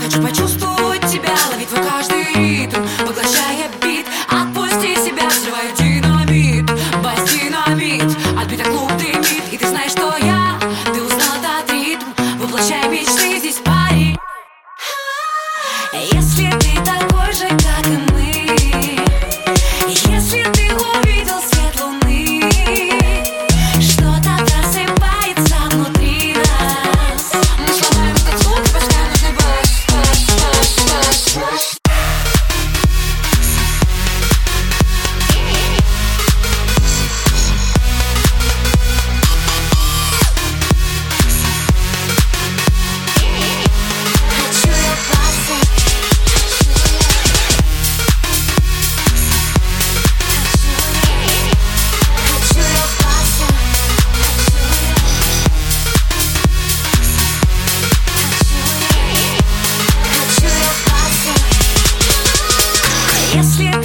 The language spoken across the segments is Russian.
Хочу почувствовать тебя, ловить твой каждый ритм Поглощая бит, отпусти себя, взрываю динамит Бас динамит, отбитый клуб дымит. И ты знаешь, что я, ты узнал этот ритм Воплощай мечты Если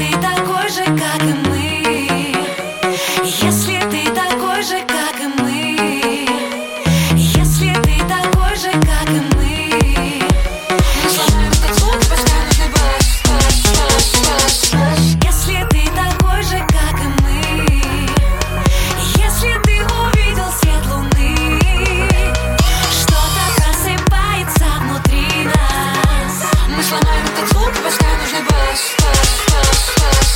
Тебе нужно, бас, бас, бас, бас